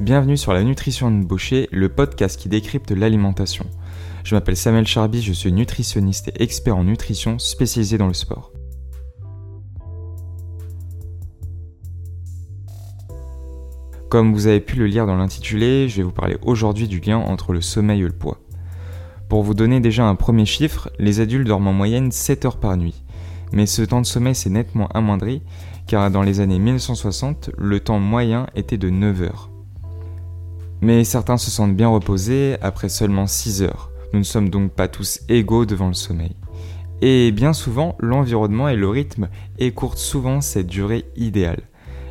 Bienvenue sur la Nutrition de Boucher, le podcast qui décrypte l'alimentation. Je m'appelle Samuel Charby, je suis nutritionniste et expert en nutrition spécialisé dans le sport. Comme vous avez pu le lire dans l'intitulé, je vais vous parler aujourd'hui du lien entre le sommeil et le poids. Pour vous donner déjà un premier chiffre, les adultes dorment en moyenne 7 heures par nuit. Mais ce temps de sommeil s'est nettement amoindri car dans les années 1960, le temps moyen était de 9 heures. Mais certains se sentent bien reposés après seulement 6 heures. Nous ne sommes donc pas tous égaux devant le sommeil. Et bien souvent, l'environnement et le rythme écourtent souvent cette durée idéale.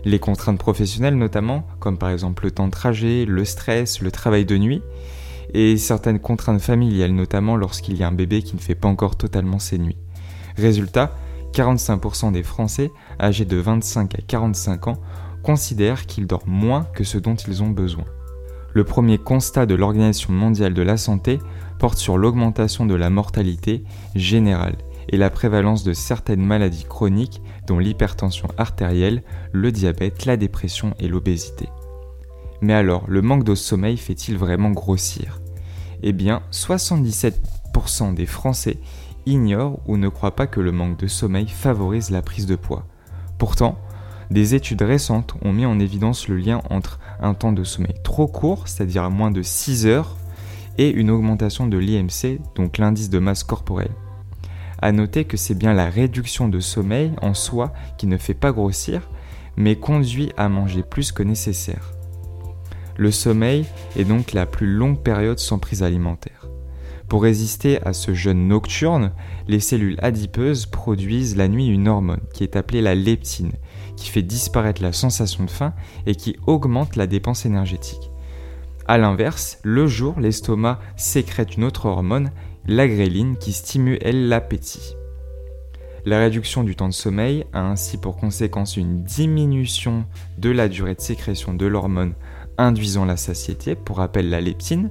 Les contraintes professionnelles notamment, comme par exemple le temps de trajet, le stress, le travail de nuit, et certaines contraintes familiales notamment lorsqu'il y a un bébé qui ne fait pas encore totalement ses nuits. Résultat, 45% des Français âgés de 25 à 45 ans considèrent qu'ils dorment moins que ce dont ils ont besoin le premier constat de l'Organisation mondiale de la santé porte sur l'augmentation de la mortalité générale et la prévalence de certaines maladies chroniques dont l'hypertension artérielle, le diabète, la dépression et l'obésité. Mais alors, le manque de sommeil fait-il vraiment grossir? Eh bien, 77% des Français ignorent ou ne croient pas que le manque de sommeil favorise la prise de poids. Pourtant, des études récentes ont mis en évidence le lien entre un temps de sommeil trop court, c'est-à-dire moins de 6 heures, et une augmentation de l'IMC, donc l'indice de masse corporelle. A noter que c'est bien la réduction de sommeil en soi qui ne fait pas grossir, mais conduit à manger plus que nécessaire. Le sommeil est donc la plus longue période sans prise alimentaire. Pour résister à ce jeûne nocturne, les cellules adipeuses produisent la nuit une hormone qui est appelée la leptine, qui fait disparaître la sensation de faim et qui augmente la dépense énergétique. A l'inverse, le jour, l'estomac sécrète une autre hormone, la qui stimule l'appétit. La réduction du temps de sommeil a ainsi pour conséquence une diminution de la durée de sécrétion de l'hormone induisant la satiété, pour rappel la leptine,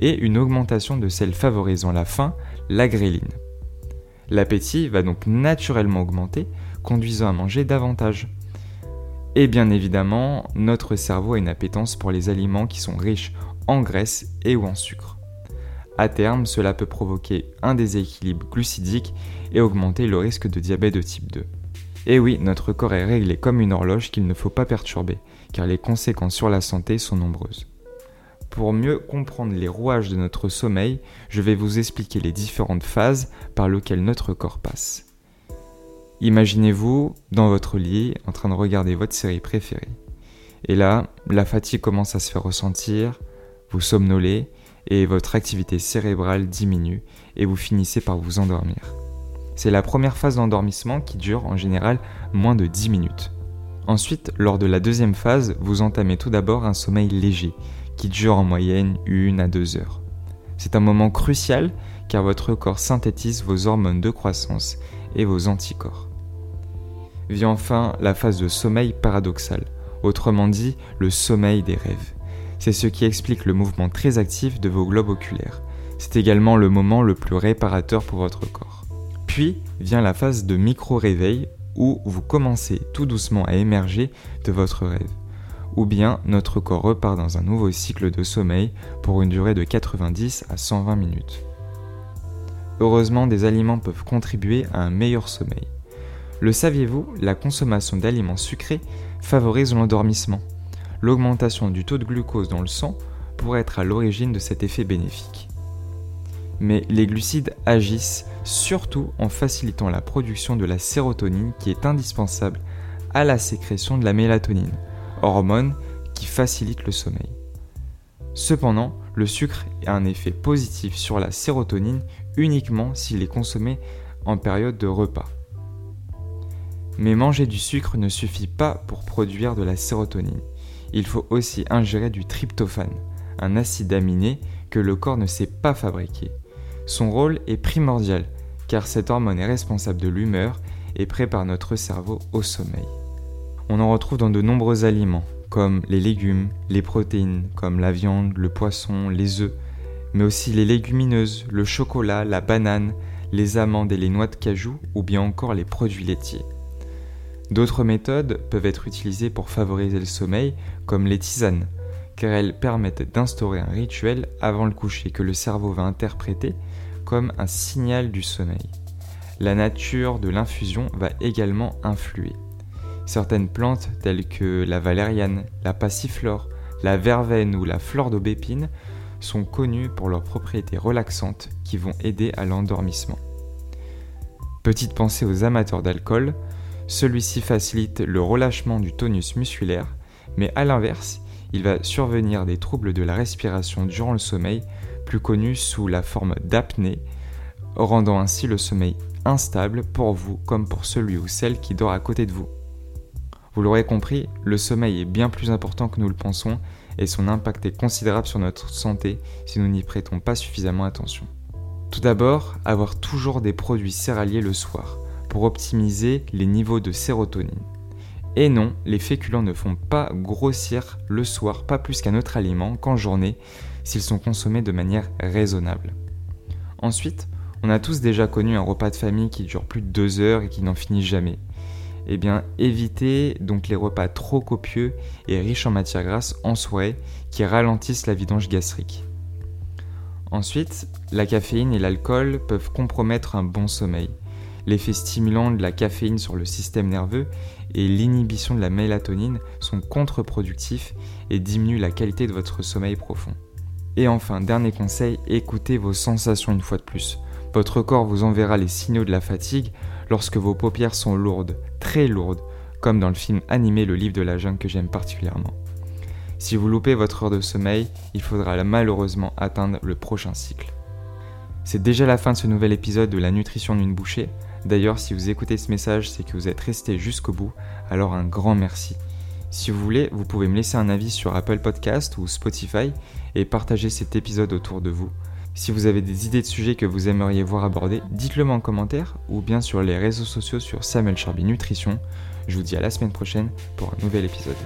et une augmentation de celle favorisant la faim, la gréline. L'appétit va donc naturellement augmenter, conduisant à manger davantage. Et bien évidemment, notre cerveau a une appétence pour les aliments qui sont riches en graisse et ou en sucre. À terme, cela peut provoquer un déséquilibre glucidique et augmenter le risque de diabète de type 2. Et oui, notre corps est réglé comme une horloge qu'il ne faut pas perturber, car les conséquences sur la santé sont nombreuses. Pour mieux comprendre les rouages de notre sommeil, je vais vous expliquer les différentes phases par lesquelles notre corps passe. Imaginez-vous dans votre lit en train de regarder votre série préférée. Et là, la fatigue commence à se faire ressentir, vous somnolez et votre activité cérébrale diminue et vous finissez par vous endormir. C'est la première phase d'endormissement qui dure en général moins de 10 minutes. Ensuite, lors de la deuxième phase, vous entamez tout d'abord un sommeil léger qui dure en moyenne une à deux heures. C'est un moment crucial car votre corps synthétise vos hormones de croissance et vos anticorps. Vient enfin la phase de sommeil paradoxal, autrement dit le sommeil des rêves. C'est ce qui explique le mouvement très actif de vos globes oculaires. C'est également le moment le plus réparateur pour votre corps. Puis vient la phase de micro-réveil où vous commencez tout doucement à émerger de votre rêve. Ou bien notre corps repart dans un nouveau cycle de sommeil pour une durée de 90 à 120 minutes. Heureusement, des aliments peuvent contribuer à un meilleur sommeil. Le saviez-vous, la consommation d'aliments sucrés favorise l'endormissement. L'augmentation du taux de glucose dans le sang pourrait être à l'origine de cet effet bénéfique. Mais les glucides agissent surtout en facilitant la production de la sérotonine qui est indispensable à la sécrétion de la mélatonine, hormone qui facilite le sommeil. Cependant, le sucre a un effet positif sur la sérotonine uniquement s'il est consommé en période de repas. Mais manger du sucre ne suffit pas pour produire de la sérotonine. Il faut aussi ingérer du tryptophane, un acide aminé que le corps ne sait pas fabriquer. Son rôle est primordial car cette hormone est responsable de l'humeur et prépare notre cerveau au sommeil. On en retrouve dans de nombreux aliments, comme les légumes, les protéines, comme la viande, le poisson, les œufs, mais aussi les légumineuses, le chocolat, la banane, les amandes et les noix de cajou, ou bien encore les produits laitiers. D'autres méthodes peuvent être utilisées pour favoriser le sommeil, comme les tisanes, car elles permettent d'instaurer un rituel avant le coucher que le cerveau va interpréter comme un signal du sommeil. La nature de l'infusion va également influer. Certaines plantes telles que la valériane, la passiflore, la verveine ou la fleur d'aubépine sont connues pour leurs propriétés relaxantes qui vont aider à l'endormissement. Petite pensée aux amateurs d'alcool, celui-ci facilite le relâchement du tonus musculaire, mais à l'inverse, il va survenir des troubles de la respiration durant le sommeil, plus connus sous la forme d'apnée, rendant ainsi le sommeil instable pour vous comme pour celui ou celle qui dort à côté de vous. Vous l'aurez compris, le sommeil est bien plus important que nous le pensons et son impact est considérable sur notre santé si nous n'y prêtons pas suffisamment attention. Tout d'abord, avoir toujours des produits céréaliers le soir pour optimiser les niveaux de sérotonine. Et non, les féculents ne font pas grossir le soir, pas plus qu'un autre aliment qu'en journée, s'ils sont consommés de manière raisonnable. Ensuite, on a tous déjà connu un repas de famille qui dure plus de deux heures et qui n'en finit jamais. Eh bien, évitez donc les repas trop copieux et riches en matières grasses en soirée qui ralentissent la vidange gastrique. Ensuite, la caféine et l'alcool peuvent compromettre un bon sommeil l'effet stimulant de la caféine sur le système nerveux et l'inhibition de la mélatonine sont contre-productifs et diminuent la qualité de votre sommeil profond. Et enfin, dernier conseil, écoutez vos sensations une fois de plus. Votre corps vous enverra les signaux de la fatigue lorsque vos paupières sont lourdes, très lourdes, comme dans le film animé Le Livre de la Jungle que j'aime particulièrement. Si vous loupez votre heure de sommeil, il faudra malheureusement atteindre le prochain cycle. C'est déjà la fin de ce nouvel épisode de la nutrition d'une bouchée. D'ailleurs, si vous écoutez ce message, c'est que vous êtes resté jusqu'au bout, alors un grand merci. Si vous voulez, vous pouvez me laisser un avis sur Apple Podcast ou Spotify et partager cet épisode autour de vous. Si vous avez des idées de sujets que vous aimeriez voir abordés, dites-le moi en commentaire ou bien sur les réseaux sociaux sur Samuel Charby Nutrition. Je vous dis à la semaine prochaine pour un nouvel épisode.